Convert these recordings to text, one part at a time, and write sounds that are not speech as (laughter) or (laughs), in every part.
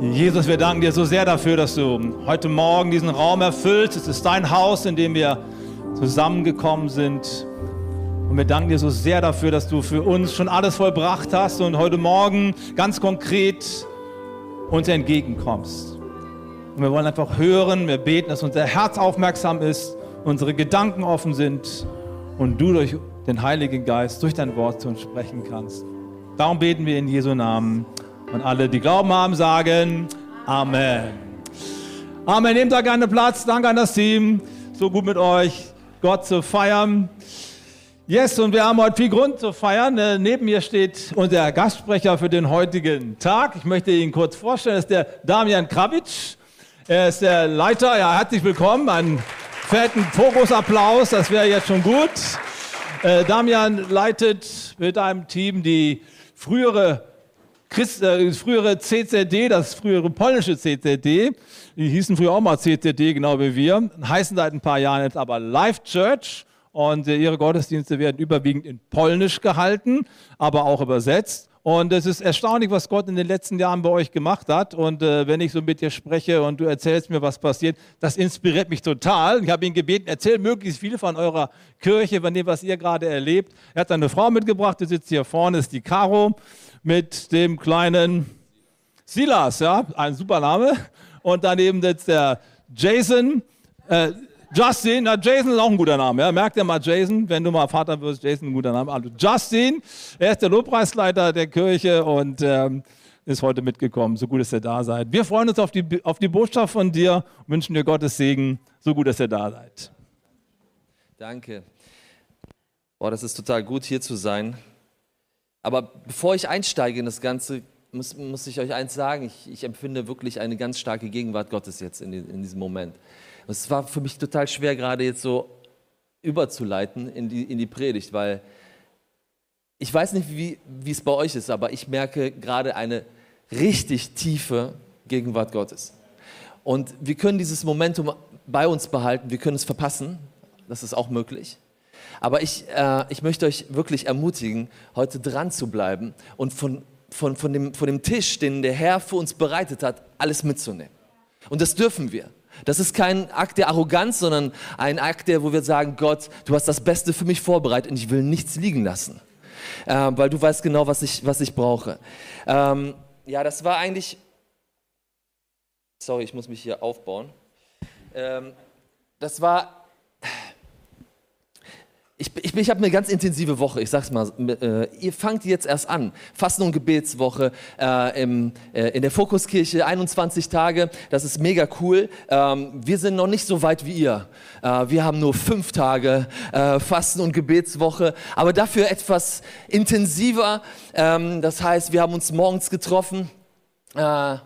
Jesus, wir danken dir so sehr dafür, dass du heute Morgen diesen Raum erfüllst. Es ist dein Haus, in dem wir zusammengekommen sind. Und wir danken dir so sehr dafür, dass du für uns schon alles vollbracht hast und heute Morgen ganz konkret uns entgegenkommst. Und wir wollen einfach hören, wir beten, dass unser Herz aufmerksam ist, unsere Gedanken offen sind und du durch den Heiligen Geist, durch dein Wort zu uns sprechen kannst. Darum beten wir in Jesu Namen. Und alle, die Glauben haben, sagen Amen. Amen. Nehmt da gerne Platz. Danke an das Team. So gut mit euch, Gott zu feiern. Yes, und wir haben heute viel Grund zu feiern. Äh, neben mir steht unser Gastsprecher für den heutigen Tag. Ich möchte ihn kurz vorstellen. Das ist der Damian Kravitsch. Er ist der Leiter. Ja, herzlich willkommen. Einen fetten Fokusapplaus. Das wäre jetzt schon gut. Äh, Damian leitet mit einem Team die frühere Christ, äh, frühere CZD, das frühere polnische CZD, die hießen früher auch mal CZD, genau wie wir, heißen seit ein paar Jahren jetzt aber Life Church. Und äh, ihre Gottesdienste werden überwiegend in Polnisch gehalten, aber auch übersetzt. Und es ist erstaunlich, was Gott in den letzten Jahren bei euch gemacht hat. Und äh, wenn ich so mit dir spreche und du erzählst mir, was passiert, das inspiriert mich total. Ich habe ihn gebeten, erzähl möglichst viel von eurer Kirche, von dem, was ihr gerade erlebt. Er hat eine Frau mitgebracht, die sitzt hier vorne, ist die Caro mit dem kleinen Silas, ja, ein super Name. Und daneben sitzt der Jason. Äh, Justin, na, Jason ist auch ein guter Name. Ja. Merkt ihr mal Jason, wenn du mal Vater wirst, Jason ein guter Name. Also Justin, er ist der Lobpreisleiter der Kirche und ähm, ist heute mitgekommen. So gut, dass ihr da seid. Wir freuen uns auf die, auf die Botschaft von dir und wünschen dir Gottes Segen. So gut, dass ihr da seid. Danke. Boah, das ist total gut, hier zu sein. Aber bevor ich einsteige in das Ganze, muss, muss ich euch eins sagen. Ich, ich, empfinde wirklich eine ganz starke Gegenwart Gottes jetzt in, in diesem Moment. Und es war für mich total schwer, gerade jetzt so überzuleiten in die, in die Predigt, weil ich weiß nicht, wie, wie es bei euch ist, aber ich merke gerade eine richtig tiefe Gegenwart Gottes. Und wir können dieses Momentum bei uns behalten, wir können es verpassen, das ist auch möglich. Aber ich, äh, ich möchte euch wirklich ermutigen, heute dran zu bleiben und von, von, von, dem, von dem Tisch, den der Herr für uns bereitet hat, alles mitzunehmen. Und das dürfen wir. Das ist kein Akt der Arroganz, sondern ein Akt, der, wo wir sagen, Gott, du hast das Beste für mich vorbereitet und ich will nichts liegen lassen, äh, weil du weißt genau, was ich, was ich brauche. Ähm, ja, das war eigentlich, sorry, ich muss mich hier aufbauen. Ähm, das war ich, ich, ich habe eine ganz intensive Woche, ich sag's mal. Äh, ihr fangt jetzt erst an. Fasten- und Gebetswoche äh, im, äh, in der Fokuskirche, 21 Tage. Das ist mega cool. Ähm, wir sind noch nicht so weit wie ihr. Äh, wir haben nur fünf Tage äh, Fasten- und Gebetswoche, aber dafür etwas intensiver. Ähm, das heißt, wir haben uns morgens getroffen äh,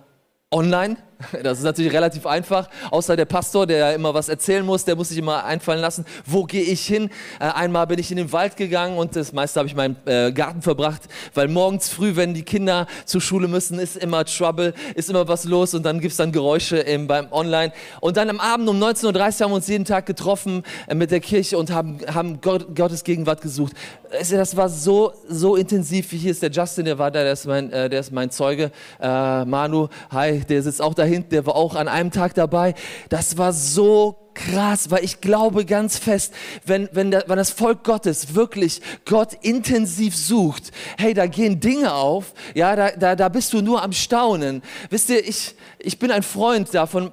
online das ist natürlich relativ einfach, außer der Pastor, der immer was erzählen muss, der muss sich immer einfallen lassen, wo gehe ich hin? Äh, einmal bin ich in den Wald gegangen und das meiste habe ich in meinem äh, Garten verbracht, weil morgens früh, wenn die Kinder zur Schule müssen, ist immer Trouble, ist immer was los und dann gibt es dann Geräusche im, beim Online. Und dann am Abend um 19.30 Uhr haben wir uns jeden Tag getroffen äh, mit der Kirche und haben, haben Gott, Gottes Gegenwart gesucht. Das war so, so intensiv. Hier ist der Justin, der war da, der ist mein, der ist mein Zeuge. Manu, hi, der sitzt auch da hinten, der war auch an einem Tag dabei. Das war so krass, weil ich glaube ganz fest, wenn, wenn, der, wenn das Volk Gottes wirklich Gott intensiv sucht, hey, da gehen Dinge auf, ja, da, da, da bist du nur am Staunen. Wisst ihr, ich, ich bin ein Freund davon,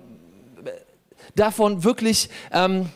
davon wirklich, ähm,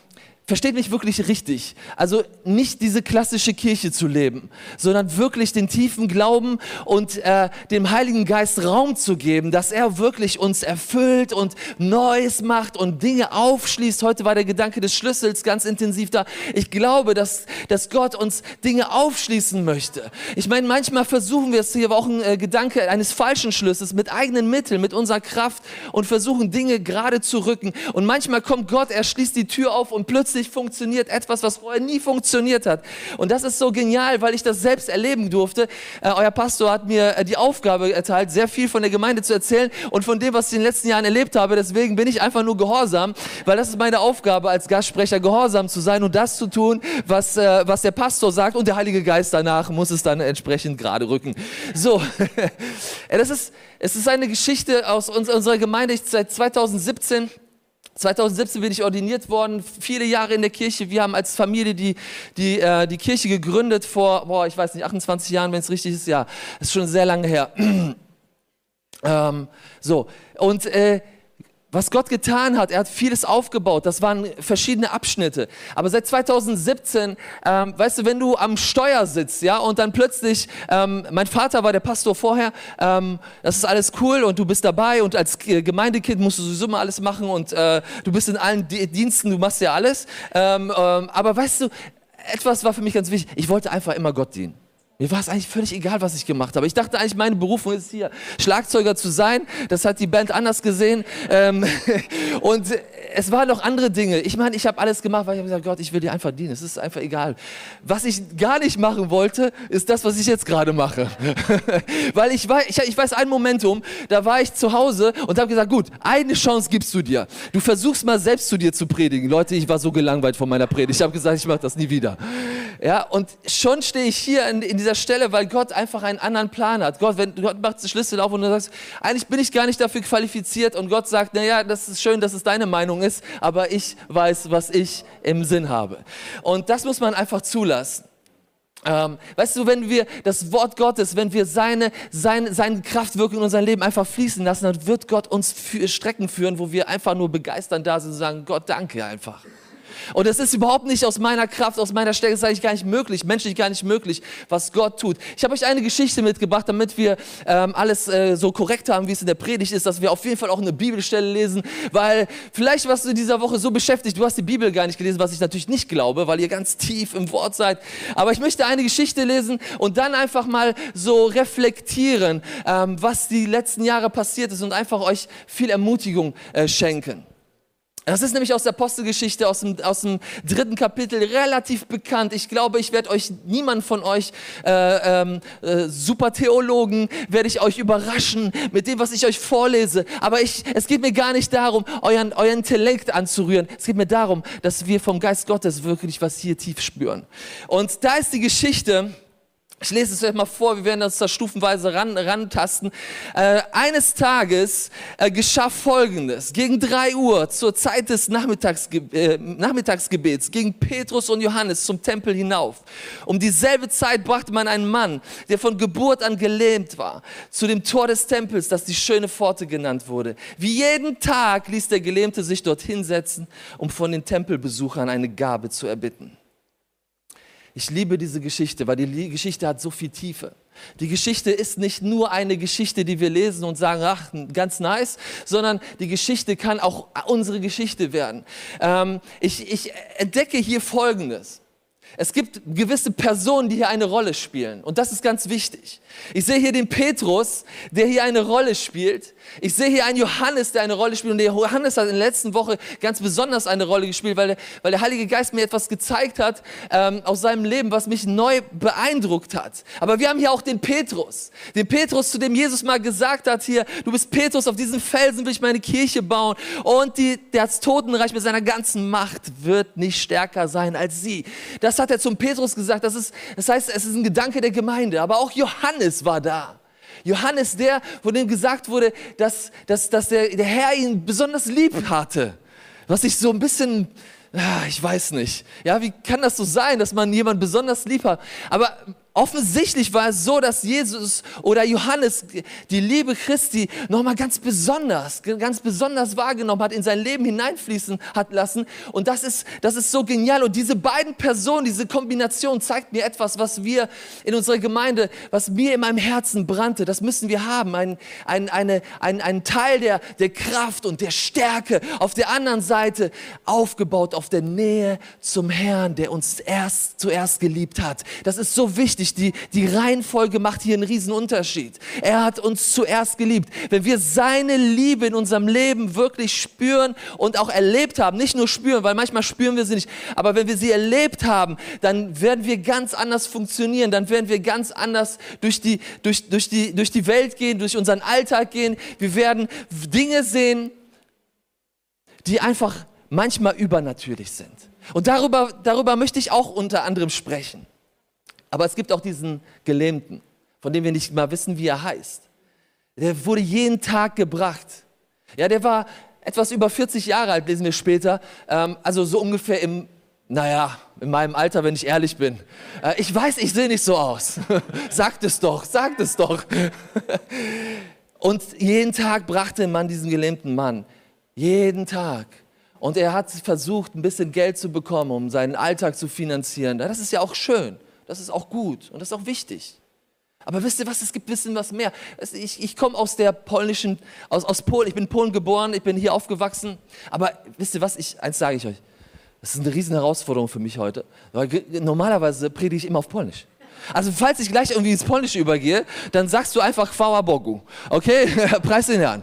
versteht mich wirklich richtig. Also nicht diese klassische Kirche zu leben, sondern wirklich den tiefen Glauben und äh, dem Heiligen Geist Raum zu geben, dass er wirklich uns erfüllt und Neues macht und Dinge aufschließt. Heute war der Gedanke des Schlüssels ganz intensiv da. Ich glaube, dass, dass Gott uns Dinge aufschließen möchte. Ich meine, manchmal versuchen wir es hier war auch ein äh, Gedanke eines falschen Schlüssels mit eigenen Mitteln, mit unserer Kraft und versuchen Dinge gerade zu rücken. Und manchmal kommt Gott, er schließt die Tür auf und plötzlich plötzlich funktioniert etwas, was vorher nie funktioniert hat. Und das ist so genial, weil ich das selbst erleben durfte. Äh, euer Pastor hat mir äh, die Aufgabe erteilt, sehr viel von der Gemeinde zu erzählen und von dem, was ich in den letzten Jahren erlebt habe. Deswegen bin ich einfach nur gehorsam, weil das ist meine Aufgabe als Gastsprecher, gehorsam zu sein und das zu tun, was, äh, was der Pastor sagt und der Heilige Geist danach muss es dann entsprechend gerade rücken. So, (laughs) das ist, es ist eine Geschichte aus unserer Gemeinde. Ich seit 2017 2017 bin ich ordiniert worden, viele Jahre in der Kirche. Wir haben als Familie die, die, äh, die Kirche gegründet vor, boah, ich weiß nicht, 28 Jahren, wenn es richtig ist. Ja, ist schon sehr lange her. (clears throat) ähm, so, und äh, was Gott getan hat, er hat vieles aufgebaut, das waren verschiedene Abschnitte. Aber seit 2017, ähm, weißt du, wenn du am Steuer sitzt, ja, und dann plötzlich, ähm, mein Vater war der Pastor vorher, ähm, das ist alles cool und du bist dabei und als Gemeindekind musst du sowieso mal alles machen und äh, du bist in allen Diensten, du machst ja alles. Ähm, ähm, aber weißt du, etwas war für mich ganz wichtig, ich wollte einfach immer Gott dienen. Mir war es eigentlich völlig egal, was ich gemacht habe. Ich dachte eigentlich, meine Berufung ist hier, Schlagzeuger zu sein. Das hat die Band anders gesehen. Ähm, (laughs) und es waren noch andere Dinge. Ich meine, ich habe alles gemacht, weil ich habe gesagt, Gott, ich will dir einfach dienen. Es ist einfach egal. Was ich gar nicht machen wollte, ist das, was ich jetzt gerade mache. (laughs) weil ich weiß, ich, ich weiß ein Momentum, da war ich zu Hause und habe gesagt, gut, eine Chance gibst du dir. Du versuchst mal selbst zu dir zu predigen. Leute, ich war so gelangweilt von meiner Predigt. Ich habe gesagt, ich mache das nie wieder. Ja, und schon stehe ich hier in, in, dieser Stelle, weil Gott einfach einen anderen Plan hat. Gott, wenn Gott macht die Schlüssel auf und du sagst, eigentlich bin ich gar nicht dafür qualifiziert und Gott sagt, naja, das ist schön, dass es deine Meinung ist, aber ich weiß, was ich im Sinn habe. Und das muss man einfach zulassen. Ähm, weißt du, wenn wir das Wort Gottes, wenn wir seine, seine, seine Kraftwirkung in unser Leben einfach fließen lassen, dann wird Gott uns für Strecken führen, wo wir einfach nur begeistert da sind und sagen, Gott, danke einfach. Und es ist überhaupt nicht aus meiner Kraft, aus meiner Stärke, es ist eigentlich gar nicht möglich, menschlich gar nicht möglich, was Gott tut. Ich habe euch eine Geschichte mitgebracht, damit wir ähm, alles äh, so korrekt haben, wie es in der Predigt ist, dass wir auf jeden Fall auch eine Bibelstelle lesen, weil vielleicht warst du in dieser Woche so beschäftigt, du hast die Bibel gar nicht gelesen, was ich natürlich nicht glaube, weil ihr ganz tief im Wort seid. Aber ich möchte eine Geschichte lesen und dann einfach mal so reflektieren, ähm, was die letzten Jahre passiert ist und einfach euch viel Ermutigung äh, schenken. Das ist nämlich aus der Apostelgeschichte, aus dem, aus dem dritten Kapitel, relativ bekannt. Ich glaube, ich werde euch, niemand von euch äh, ähm, äh, super Theologen, werde ich euch überraschen mit dem, was ich euch vorlese. Aber ich, es geht mir gar nicht darum, euren, euren Intellekt anzurühren. Es geht mir darum, dass wir vom Geist Gottes wirklich was hier tief spüren. Und da ist die Geschichte, ich lese es euch mal vor, wir werden uns da stufenweise ran, rantasten. Äh, eines Tages äh, geschah Folgendes. Gegen drei Uhr zur Zeit des Nachmittagsge äh, Nachmittagsgebets gingen Petrus und Johannes zum Tempel hinauf. Um dieselbe Zeit brachte man einen Mann, der von Geburt an gelähmt war, zu dem Tor des Tempels, das die schöne Pforte genannt wurde. Wie jeden Tag ließ der Gelähmte sich dort hinsetzen, um von den Tempelbesuchern eine Gabe zu erbitten. Ich liebe diese Geschichte, weil die Geschichte hat so viel Tiefe. Die Geschichte ist nicht nur eine Geschichte, die wir lesen und sagen, ach, ganz nice, sondern die Geschichte kann auch unsere Geschichte werden. Ähm, ich, ich entdecke hier Folgendes. Es gibt gewisse Personen, die hier eine Rolle spielen. Und das ist ganz wichtig. Ich sehe hier den Petrus, der hier eine Rolle spielt. Ich sehe hier einen Johannes, der eine Rolle spielt. Und der Johannes hat in der letzten Woche ganz besonders eine Rolle gespielt, weil der, weil der Heilige Geist mir etwas gezeigt hat ähm, aus seinem Leben, was mich neu beeindruckt hat. Aber wir haben hier auch den Petrus. Den Petrus, zu dem Jesus mal gesagt hat hier, du bist Petrus, auf diesen Felsen will ich meine Kirche bauen. Und die, das Totenreich mit seiner ganzen Macht wird nicht stärker sein als sie. Das hat er zum Petrus gesagt. Das, ist, das heißt, es ist ein Gedanke der Gemeinde. Aber auch Johannes war da. Johannes, der, von dem gesagt wurde, dass, dass, dass der, der Herr ihn besonders lieb hatte. Was ich so ein bisschen, ah, ich weiß nicht. Ja, wie kann das so sein, dass man jemanden besonders lieb hat? Aber Offensichtlich war es so, dass Jesus oder Johannes die Liebe Christi nochmal ganz besonders, ganz besonders wahrgenommen hat, in sein Leben hineinfließen hat lassen. Und das ist, das ist so genial. Und diese beiden Personen, diese Kombination zeigt mir etwas, was wir in unserer Gemeinde, was mir in meinem Herzen brannte. Das müssen wir haben. Ein, ein, eine, ein, ein Teil der, der Kraft und der Stärke. Auf der anderen Seite aufgebaut auf der Nähe zum Herrn, der uns erst zuerst geliebt hat. Das ist so wichtig wichtig. Die, die Reihenfolge macht hier einen riesen Unterschied. Er hat uns zuerst geliebt. Wenn wir seine Liebe in unserem Leben wirklich spüren und auch erlebt haben, nicht nur spüren, weil manchmal spüren wir sie nicht, aber wenn wir sie erlebt haben, dann werden wir ganz anders funktionieren, dann werden wir ganz anders durch die, durch, durch die, durch die Welt gehen, durch unseren Alltag gehen. Wir werden Dinge sehen, die einfach manchmal übernatürlich sind. Und darüber, darüber möchte ich auch unter anderem sprechen. Aber es gibt auch diesen Gelähmten, von dem wir nicht mal wissen, wie er heißt. Der wurde jeden Tag gebracht. Ja, der war etwas über 40 Jahre alt, lesen wir später. Ähm, also so ungefähr im, naja, in meinem Alter, wenn ich ehrlich bin. Äh, ich weiß, ich sehe nicht so aus. (laughs) sagt es doch, sagt es doch. (laughs) Und jeden Tag brachte man diesen gelähmten Mann. Jeden Tag. Und er hat versucht, ein bisschen Geld zu bekommen, um seinen Alltag zu finanzieren. Das ist ja auch schön. Das ist auch gut und das ist auch wichtig. Aber wisst ihr was, es gibt bisschen was mehr. Ich, ich komme aus der polnischen, aus, aus Polen, ich bin in Polen geboren, ich bin hier aufgewachsen. Aber wisst ihr was, ich, eins sage ich euch, das ist eine riesen Herausforderung für mich heute, weil normalerweise predige ich immer auf Polnisch. Also falls ich gleich irgendwie ins Polnische übergehe, dann sagst du einfach Chwała Bogu. Okay? (laughs) Preis den Herrn.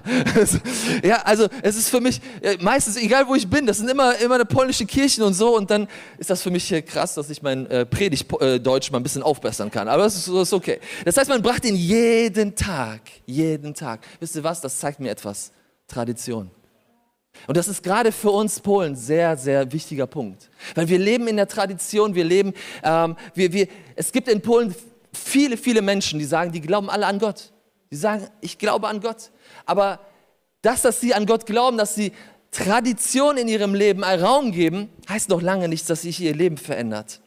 (laughs) ja, also es ist für mich äh, meistens, egal wo ich bin, das sind immer, immer eine polnische Kirchen und so und dann ist das für mich krass, dass ich mein äh, Predigtdeutsch mal ein bisschen aufbessern kann. Aber das ist, das ist okay. Das heißt, man brachte ihn jeden Tag, jeden Tag. Wisst ihr was? Das zeigt mir etwas. Tradition. Und das ist gerade für uns Polen sehr, sehr wichtiger Punkt. Weil wir leben in der Tradition, wir leben, ähm, wir, wir, es gibt in Polen viele, viele Menschen, die sagen, die glauben alle an Gott. Die sagen, ich glaube an Gott. Aber das, dass sie an Gott glauben, dass sie Tradition in ihrem Leben Raum geben, heißt noch lange nicht, dass sich ihr Leben verändert.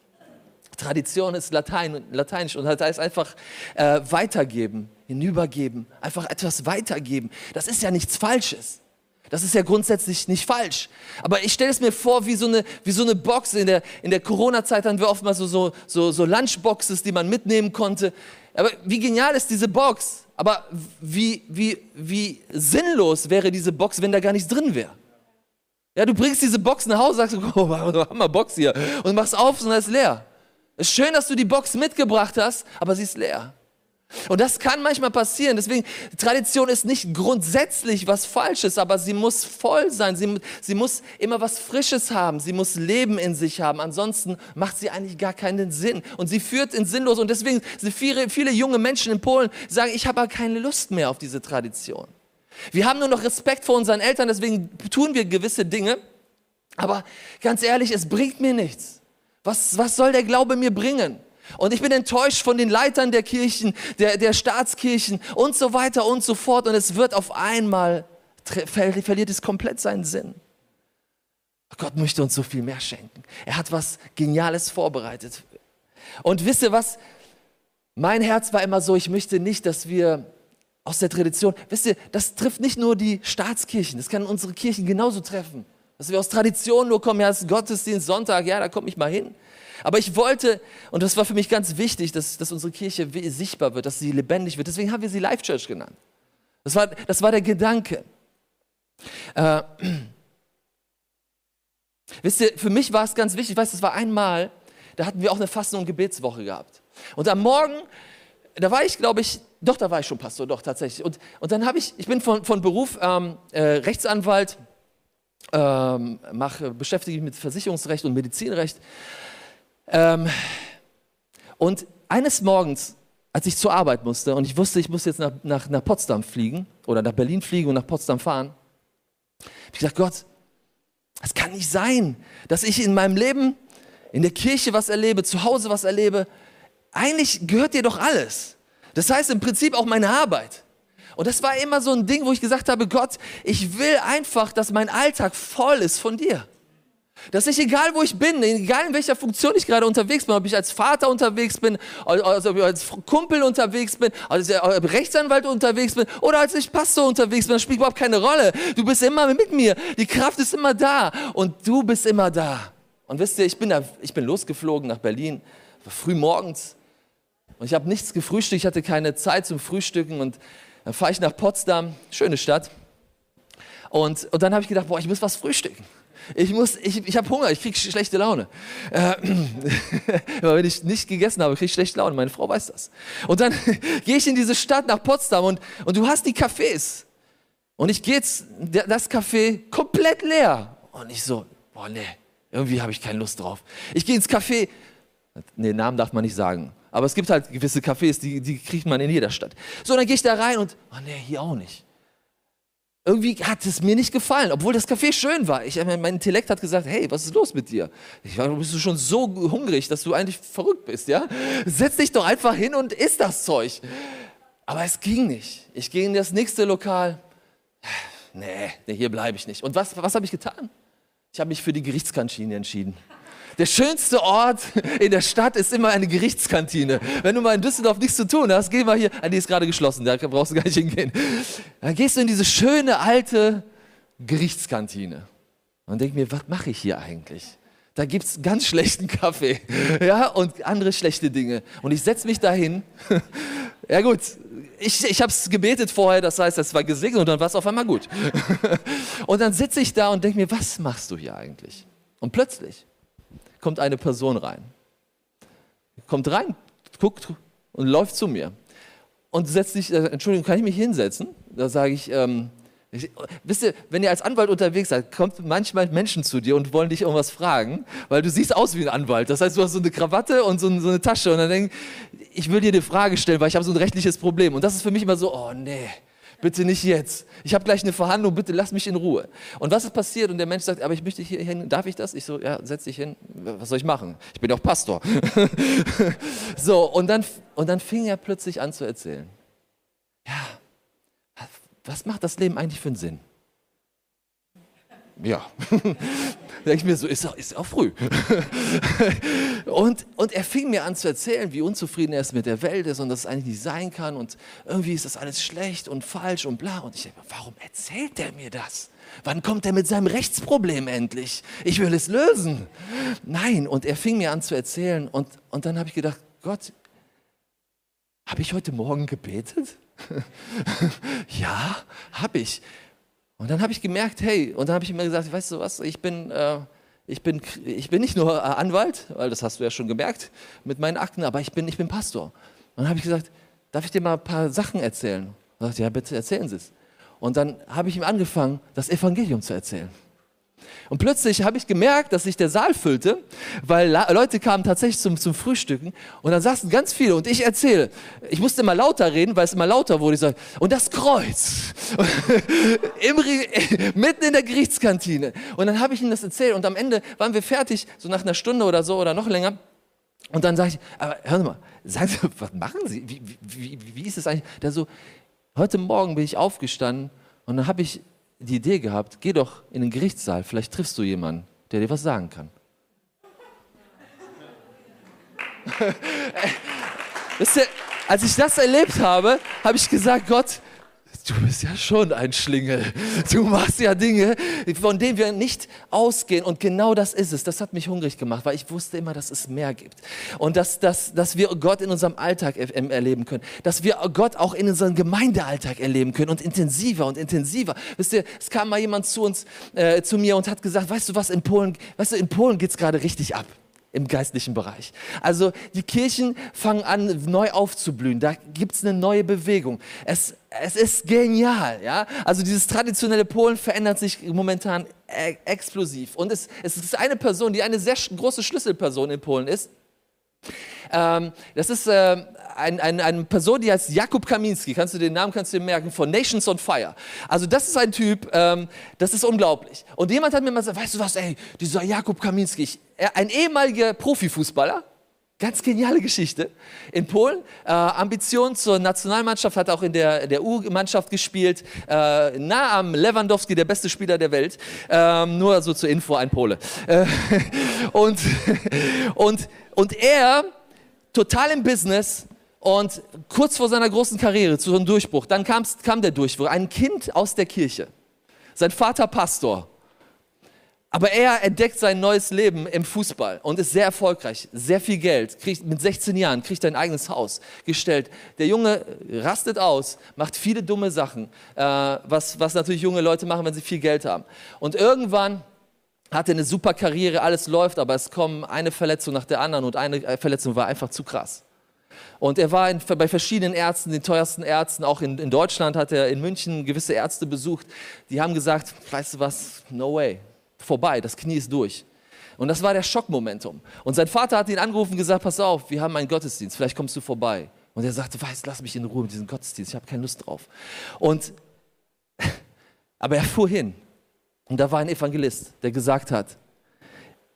Tradition ist Latein, lateinisch und das heißt einfach äh, weitergeben, hinübergeben, einfach etwas weitergeben. Das ist ja nichts Falsches. Das ist ja grundsätzlich nicht falsch. Aber ich stelle es mir vor wie so eine, wie so eine Box. In der, in der Corona-Zeit hatten wir oftmals so, so, so, so Lunchboxes, die man mitnehmen konnte. Aber wie genial ist diese Box? Aber wie, wie, wie sinnlos wäre diese Box, wenn da gar nichts drin wäre? Ja, du bringst diese Box nach Hause, sagst, (laughs) oh, Hammer Box hier, und machst auf und ist leer. Es ist schön, dass du die Box mitgebracht hast, aber sie ist leer. Und das kann manchmal passieren. Deswegen, Tradition ist nicht grundsätzlich was Falsches, aber sie muss voll sein. Sie, sie muss immer was Frisches haben. Sie muss Leben in sich haben. Ansonsten macht sie eigentlich gar keinen Sinn. Und sie führt in Sinnlos. Und deswegen sind viele, viele junge Menschen in Polen, sagen, ich habe keine Lust mehr auf diese Tradition. Wir haben nur noch Respekt vor unseren Eltern, deswegen tun wir gewisse Dinge. Aber ganz ehrlich, es bringt mir nichts. Was, was soll der Glaube mir bringen? Und ich bin enttäuscht von den Leitern der Kirchen, der, der Staatskirchen und so weiter und so fort. Und es wird auf einmal, verliert es komplett seinen Sinn. Gott möchte uns so viel mehr schenken. Er hat was Geniales vorbereitet. Und wisst ihr was? Mein Herz war immer so, ich möchte nicht, dass wir aus der Tradition, wisst ihr, das trifft nicht nur die Staatskirchen, das kann unsere Kirchen genauso treffen. Dass wir aus Tradition nur kommen, ja, es ist Gottesdienst, Sonntag, ja, da komme ich mal hin. Aber ich wollte, und das war für mich ganz wichtig, dass, dass unsere Kirche sichtbar wird, dass sie lebendig wird. Deswegen haben wir sie Life Church genannt. Das war, das war der Gedanke. Äh, (clears throat) wisst ihr, für mich war es ganz wichtig, ich weiß, das war einmal, da hatten wir auch eine Fasten- und Gebetswoche gehabt. Und am Morgen, da war ich, glaube ich, doch, da war ich schon Pastor, doch, tatsächlich. Und, und dann habe ich, ich bin von, von Beruf ähm, äh, Rechtsanwalt, ähm, mach, beschäftige mich mit Versicherungsrecht und Medizinrecht. Ähm, und eines Morgens, als ich zur Arbeit musste und ich wusste, ich muss jetzt nach, nach, nach Potsdam fliegen oder nach Berlin fliegen und nach Potsdam fahren, habe ich gesagt, Gott, es kann nicht sein, dass ich in meinem Leben, in der Kirche was erlebe, zu Hause was erlebe. Eigentlich gehört dir doch alles. Das heißt im Prinzip auch meine Arbeit. Und das war immer so ein Ding, wo ich gesagt habe, Gott, ich will einfach, dass mein Alltag voll ist von dir. Dass ich, egal wo ich bin, egal in welcher Funktion ich gerade unterwegs bin, ob ich als Vater unterwegs bin, also als Kumpel unterwegs bin, als Rechtsanwalt unterwegs bin oder als ich Pastor unterwegs bin, das spielt überhaupt keine Rolle. Du bist immer mit mir. Die Kraft ist immer da und du bist immer da. Und wisst ihr, ich bin, da, ich bin losgeflogen nach Berlin, früh morgens und ich habe nichts gefrühstückt, ich hatte keine Zeit zum Frühstücken und dann fahre ich nach Potsdam, schöne Stadt. Und, und dann habe ich gedacht, boah, ich muss was frühstücken. Ich, ich, ich habe Hunger, ich kriege schlechte Laune. Äh, (clears throat) wenn ich nicht gegessen habe, kriege ich schlechte Laune. Meine Frau weiß das. Und dann (laughs) gehe ich in diese Stadt nach Potsdam und, und du hast die Cafés. Und ich gehe jetzt das Café komplett leer. Und ich so, boah, nee, irgendwie habe ich keine Lust drauf. Ich gehe ins Café. Nee, Namen darf man nicht sagen. Aber es gibt halt gewisse Cafés, die, die kriegt man in jeder Stadt. So, dann gehe ich da rein und, oh nee, hier auch nicht. Irgendwie hat es mir nicht gefallen, obwohl das Café schön war. Ich, mein Intellekt hat gesagt, hey, was ist los mit dir? Ich war, bist du schon so hungrig, dass du eigentlich verrückt bist, ja? Setz dich doch einfach hin und isst das Zeug. Aber es ging nicht. Ich ging in das nächste Lokal. Nee, nee hier bleibe ich nicht. Und was, was habe ich getan? Ich habe mich für die Gerichtskantine entschieden. Der schönste Ort in der Stadt ist immer eine Gerichtskantine. Wenn du mal in Düsseldorf nichts zu tun hast, geh mal hier. Ah, die ist gerade geschlossen, da brauchst du gar nicht hingehen. Dann gehst du in diese schöne alte Gerichtskantine und denk mir, was mache ich hier eigentlich? Da gibt es ganz schlechten Kaffee (laughs) ja, und andere schlechte Dinge. Und ich setze mich dahin. (laughs) ja gut, ich, ich habe es gebetet vorher, das heißt, es war gesegnet und dann war es auf einmal gut. (laughs) und dann sitze ich da und denke mir, was machst du hier eigentlich? Und plötzlich kommt eine Person rein. Kommt rein, guckt und läuft zu mir. Und setzt sich, äh, Entschuldigung, kann ich mich hinsetzen? Da sage ich, ähm, ich, wisst ihr, wenn ihr als Anwalt unterwegs seid, kommt manchmal Menschen zu dir und wollen dich irgendwas fragen, weil du siehst aus wie ein Anwalt. Das heißt, du hast so eine Krawatte und so, so eine Tasche und dann denken, ich will dir eine Frage stellen, weil ich habe so ein rechtliches Problem. Und das ist für mich immer so, oh nee, bitte nicht jetzt. Ich habe gleich eine Verhandlung, bitte lass mich in Ruhe. Und was ist passiert? Und der Mensch sagt, aber ich möchte hier hin, darf ich das? Ich so, ja, setz dich hin. Was soll ich machen? Ich bin doch Pastor. (laughs) so, und dann, und dann fing er plötzlich an zu erzählen. Ja, was macht das Leben eigentlich für einen Sinn? Ja. (laughs) denke ich mir so, ist auch, ist auch früh. (laughs) und, und er fing mir an zu erzählen, wie unzufrieden er ist mit der Welt ist und dass es eigentlich nicht sein kann und irgendwie ist das alles schlecht und falsch und bla. Und ich denke, warum erzählt er mir das? Wann kommt er mit seinem Rechtsproblem endlich? Ich will es lösen. Nein, und er fing mir an zu erzählen und, und dann habe ich gedacht, Gott, habe ich heute Morgen gebetet? (laughs) ja, habe ich. Und dann habe ich gemerkt, hey, und dann habe ich mir gesagt, weißt du was, ich bin, äh, ich bin, ich bin nicht nur äh, Anwalt, weil das hast du ja schon gemerkt mit meinen Akten, aber ich bin, ich bin Pastor. Und dann habe ich gesagt, darf ich dir mal ein paar Sachen erzählen? Und er sagte, ja, bitte erzählen Sie es. Und dann habe ich ihm angefangen, das Evangelium zu erzählen. Und plötzlich habe ich gemerkt, dass sich der Saal füllte, weil Leute kamen tatsächlich zum, zum Frühstücken und dann saßen ganz viele und ich erzähle. Ich musste immer lauter reden, weil es immer lauter wurde. Ich sage, und das Kreuz. (laughs) Im, (laughs) mitten in der Gerichtskantine. Und dann habe ich ihnen das erzählt und am Ende waren wir fertig, so nach einer Stunde oder so oder noch länger. Und dann sage ich, aber hören Sie mal, sagen Sie, was machen Sie? Wie, wie, wie, wie ist es eigentlich? Der so, heute Morgen bin ich aufgestanden und dann habe ich die Idee gehabt, geh doch in den Gerichtssaal, vielleicht triffst du jemanden, der dir was sagen kann. (laughs) Wisst ihr, als ich das erlebt habe, habe ich gesagt, Gott, du bist ja schon ein Schlingel. Du machst ja Dinge, von denen wir nicht ausgehen. Und genau das ist es. Das hat mich hungrig gemacht, weil ich wusste immer, dass es mehr gibt. Und dass, dass, dass wir Gott in unserem Alltag erleben können. Dass wir Gott auch in unserem Gemeindealltag erleben können. Und intensiver und intensiver. Wisst ihr, es kam mal jemand zu uns, äh, zu mir und hat gesagt, weißt du was, in Polen, weißt du, in Polen geht es gerade richtig ab im geistlichen Bereich. Also die Kirchen fangen an, neu aufzublühen. Da gibt es eine neue Bewegung. Es, es ist genial. Ja? Also dieses traditionelle Polen verändert sich momentan e explosiv. Und es, es ist eine Person, die eine sehr große Schlüsselperson in Polen ist. Ähm, das ist äh, ein, ein, eine Person, die heißt Jakub Kaminski. Kannst du den Namen kannst du dir merken von Nations on Fire. Also das ist ein Typ, ähm, das ist unglaublich. Und jemand hat mir mal gesagt, weißt du was, ey, dieser Jakub Kaminski, ein ehemaliger Profifußballer, Ganz geniale Geschichte. In Polen, äh, Ambition zur Nationalmannschaft, hat auch in der, der U-Mannschaft gespielt. Äh, nah am Lewandowski, der beste Spieler der Welt. Ähm, nur so zur Info, ein Pole. Äh, (laughs) und, (laughs) und, und er, total im Business, und kurz vor seiner großen Karriere, zu einem Durchbruch, dann kam der Durchbruch. Ein Kind aus der Kirche. Sein Vater Pastor. Aber er entdeckt sein neues Leben im Fußball und ist sehr erfolgreich, sehr viel Geld, kriegt mit 16 Jahren kriegt ein eigenes Haus gestellt. Der Junge rastet aus, macht viele dumme Sachen, äh, was, was natürlich junge Leute machen, wenn sie viel Geld haben. Und irgendwann hatte eine super Karriere, alles läuft, aber es kommen eine Verletzung nach der anderen und eine äh, Verletzung war einfach zu krass. Und er war in, bei verschiedenen Ärzten, den teuersten Ärzten, auch in, in Deutschland hat er in München gewisse Ärzte besucht. Die haben gesagt, weißt du was, no way, vorbei, das Knie ist durch. Und das war der Schockmomentum. Und sein Vater hat ihn angerufen und gesagt, pass auf, wir haben einen Gottesdienst, vielleicht kommst du vorbei. Und er sagte, weißt, lass mich in Ruhe mit diesem Gottesdienst, ich habe keine Lust drauf. Und, (laughs) aber er fuhr hin. Und da war ein Evangelist, der gesagt hat,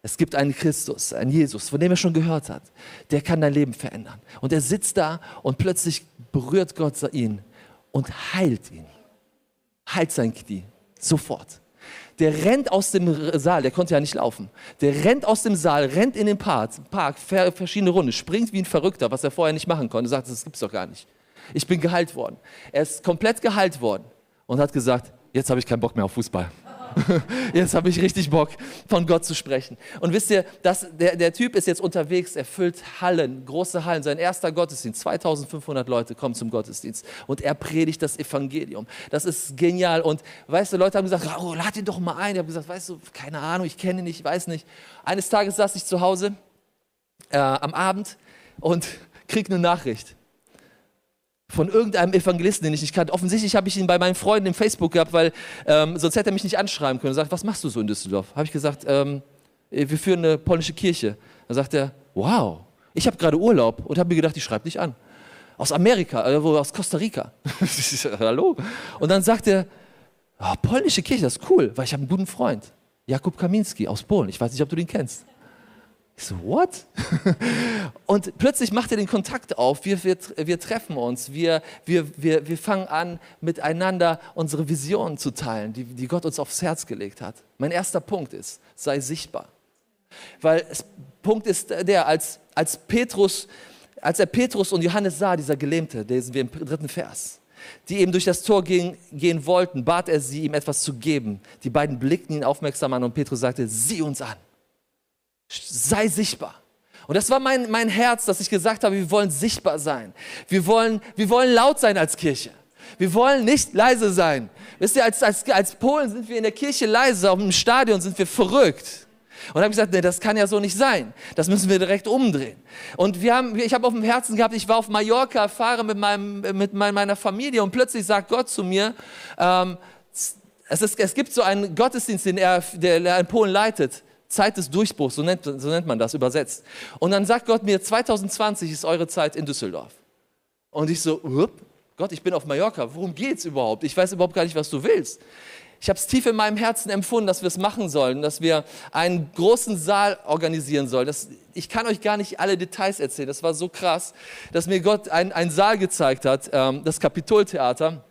es gibt einen Christus, einen Jesus, von dem er schon gehört hat. Der kann dein Leben verändern. Und er sitzt da und plötzlich berührt Gott ihn und heilt ihn. Heilt sein Knie. Sofort. Der rennt aus dem Saal, der konnte ja nicht laufen. Der rennt aus dem Saal, rennt in den Park, Park verschiedene Runden, springt wie ein Verrückter, was er vorher nicht machen konnte. Sagt, das gibt's doch gar nicht. Ich bin geheilt worden. Er ist komplett geheilt worden und hat gesagt, jetzt habe ich keinen Bock mehr auf Fußball. (laughs) Jetzt habe ich richtig Bock, von Gott zu sprechen. Und wisst ihr, das, der, der Typ ist jetzt unterwegs, er füllt Hallen, große Hallen. Sein erster Gottesdienst, 2500 Leute kommen zum Gottesdienst und er predigt das Evangelium. Das ist genial. Und weißt du, Leute haben gesagt, oh, lad ihn doch mal ein. Ich habe gesagt, weißt du, keine Ahnung, ich kenne ihn nicht, ich weiß nicht. Eines Tages saß ich zu Hause äh, am Abend und (laughs) krieg eine Nachricht von irgendeinem Evangelisten, den ich nicht kannte. Offensichtlich habe ich ihn bei meinen Freunden im Facebook gehabt, weil ähm, sonst hätte er mich nicht anschreiben können. Er sagt, was machst du so in Düsseldorf? Habe ich gesagt, ähm, wir führen eine polnische Kirche. Dann sagt er, wow, ich habe gerade Urlaub und habe mir gedacht, ich schreibe dich an. Aus Amerika, äh, aus Costa Rica. (laughs) Hallo? Und dann sagt er, oh, polnische Kirche, das ist cool, weil ich habe einen guten Freund. Jakub Kaminski aus Polen. Ich weiß nicht, ob du den kennst. Ich so, what? Und plötzlich macht er den Kontakt auf, wir, wir, wir treffen uns, wir, wir, wir, wir fangen an, miteinander unsere Visionen zu teilen, die, die Gott uns aufs Herz gelegt hat. Mein erster Punkt ist, sei sichtbar. Weil es, Punkt ist der, als, als Petrus, als er Petrus und Johannes sah, dieser Gelähmte, lesen wir im dritten Vers, die eben durch das Tor gehen, gehen wollten, bat er sie, ihm etwas zu geben. Die beiden blickten ihn aufmerksam an und Petrus sagte, sieh uns an sei sichtbar. Und das war mein, mein Herz, dass ich gesagt habe, wir wollen sichtbar sein. Wir wollen, wir wollen laut sein als Kirche. Wir wollen nicht leise sein. Wisst ihr, als, als, als Polen sind wir in der Kirche leise, dem Stadion sind wir verrückt. Und habe gesagt, nee, das kann ja so nicht sein. Das müssen wir direkt umdrehen. Und wir haben, ich habe auf dem Herzen gehabt, ich war auf Mallorca, fahre mit, meinem, mit meiner Familie und plötzlich sagt Gott zu mir, ähm, es, ist, es gibt so einen Gottesdienst, den er, der er in Polen leitet. Zeit des Durchbruchs, so nennt, so nennt man das übersetzt. Und dann sagt Gott mir, 2020 ist eure Zeit in Düsseldorf. Und ich so, Gott, ich bin auf Mallorca, worum geht's überhaupt? Ich weiß überhaupt gar nicht, was du willst. Ich habe es tief in meinem Herzen empfunden, dass wir es machen sollen, dass wir einen großen Saal organisieren sollen. Das, ich kann euch gar nicht alle Details erzählen. Das war so krass, dass mir Gott einen Saal gezeigt hat, ähm, das Kapitoltheater.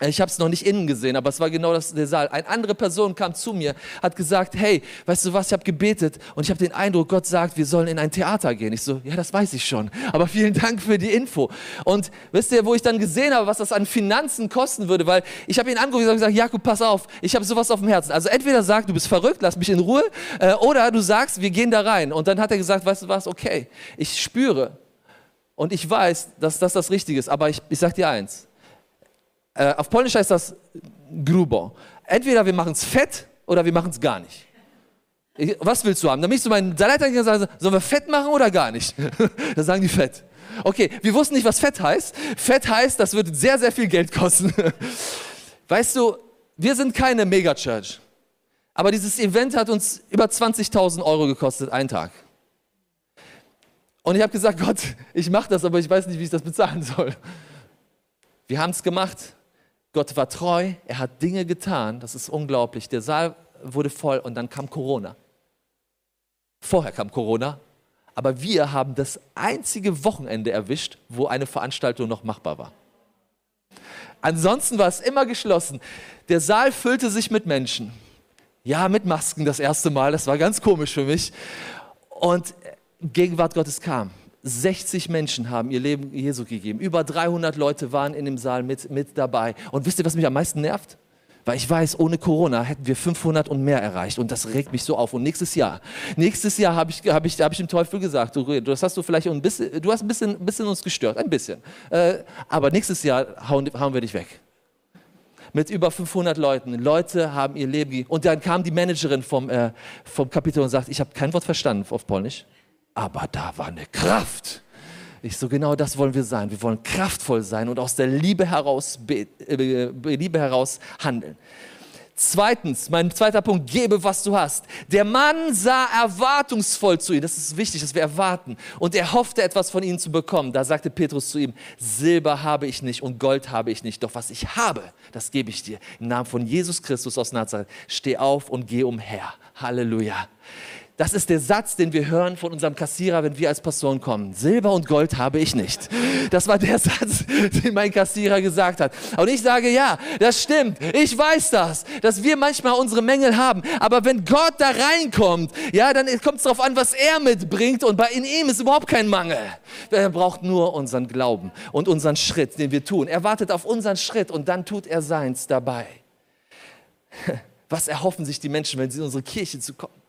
Ich habe es noch nicht innen gesehen, aber es war genau das, der Saal. Eine andere Person kam zu mir, hat gesagt, hey, weißt du was, ich habe gebetet und ich habe den Eindruck, Gott sagt, wir sollen in ein Theater gehen. Ich so, ja, das weiß ich schon, aber vielen Dank für die Info. Und wisst ihr, wo ich dann gesehen habe, was das an Finanzen kosten würde, weil ich habe ihn angerufen und gesagt, Jakob, pass auf, ich habe sowas auf dem Herzen. Also entweder sag, du bist verrückt, lass mich in Ruhe, äh, oder du sagst, wir gehen da rein. Und dann hat er gesagt, weißt du was, okay, ich spüre und ich weiß, dass das das Richtige ist, aber ich, ich sag dir eins, äh, auf Polnisch heißt das grubo. Entweder wir machen es fett oder wir machen es gar nicht. Ich, was willst du haben? Dann möchtest du meinen Salat sagen, sollen wir fett machen oder gar nicht? (laughs) Dann sagen die fett. Okay, wir wussten nicht, was fett heißt. Fett heißt, das wird sehr, sehr viel Geld kosten. (laughs) Weißt du, wir sind keine Megachurch. Aber dieses Event hat uns über 20.000 Euro gekostet, einen Tag. Und ich habe gesagt, (laughs) Gott, ich mache das, aber ich weiß nicht, wie ich das bezahlen soll. Wir haben es gemacht. Gott war treu, er hat Dinge getan, das ist unglaublich. Der Saal wurde voll und dann kam Corona. Vorher kam Corona, aber wir haben das einzige Wochenende erwischt, wo eine Veranstaltung noch machbar war. Ansonsten war es immer geschlossen. Der Saal füllte sich mit Menschen. Ja, mit Masken das erste Mal, das war ganz komisch für mich. Und Gegenwart Gottes kam. 60 Menschen haben ihr Leben Jesu gegeben. Über 300 Leute waren in dem Saal mit, mit dabei. Und wisst ihr, was mich am meisten nervt? Weil ich weiß, ohne Corona hätten wir 500 und mehr erreicht. Und das regt mich so auf. Und nächstes Jahr, nächstes Jahr habe ich, hab ich, hab ich dem Teufel gesagt, du, das hast du vielleicht ein bisschen, du hast ein bisschen, bisschen uns gestört, ein bisschen. Äh, aber nächstes Jahr hauen, hauen wir dich weg. mit über 500 Leuten. Leute haben ihr Leben gegeben. Und dann kam die Managerin vom, äh, vom Kapitel und sagt, ich habe kein Wort verstanden auf Polnisch, aber da war eine Kraft. Ich so, genau das wollen wir sein. Wir wollen kraftvoll sein und aus der Liebe heraus, äh, Liebe heraus handeln. Zweitens, mein zweiter Punkt, gebe, was du hast. Der Mann sah erwartungsvoll zu ihm. Das ist wichtig, dass wir erwarten. Und er hoffte, etwas von ihnen zu bekommen. Da sagte Petrus zu ihm, Silber habe ich nicht und Gold habe ich nicht. Doch was ich habe, das gebe ich dir. Im Namen von Jesus Christus aus Nazareth. Steh auf und geh umher. Halleluja. Das ist der Satz, den wir hören von unserem Kassierer, wenn wir als Pastoren kommen. Silber und Gold habe ich nicht. Das war der (laughs) Satz, den mein Kassierer gesagt hat. Und ich sage, ja, das stimmt. Ich weiß das, dass wir manchmal unsere Mängel haben. Aber wenn Gott da reinkommt, ja, dann kommt es darauf an, was er mitbringt. Und bei in ihm ist überhaupt kein Mangel. Er braucht nur unseren Glauben und unseren Schritt, den wir tun. Er wartet auf unseren Schritt und dann tut er seins dabei. (laughs) Was erhoffen sich die Menschen, wenn sie in unsere Kirche zu kommen?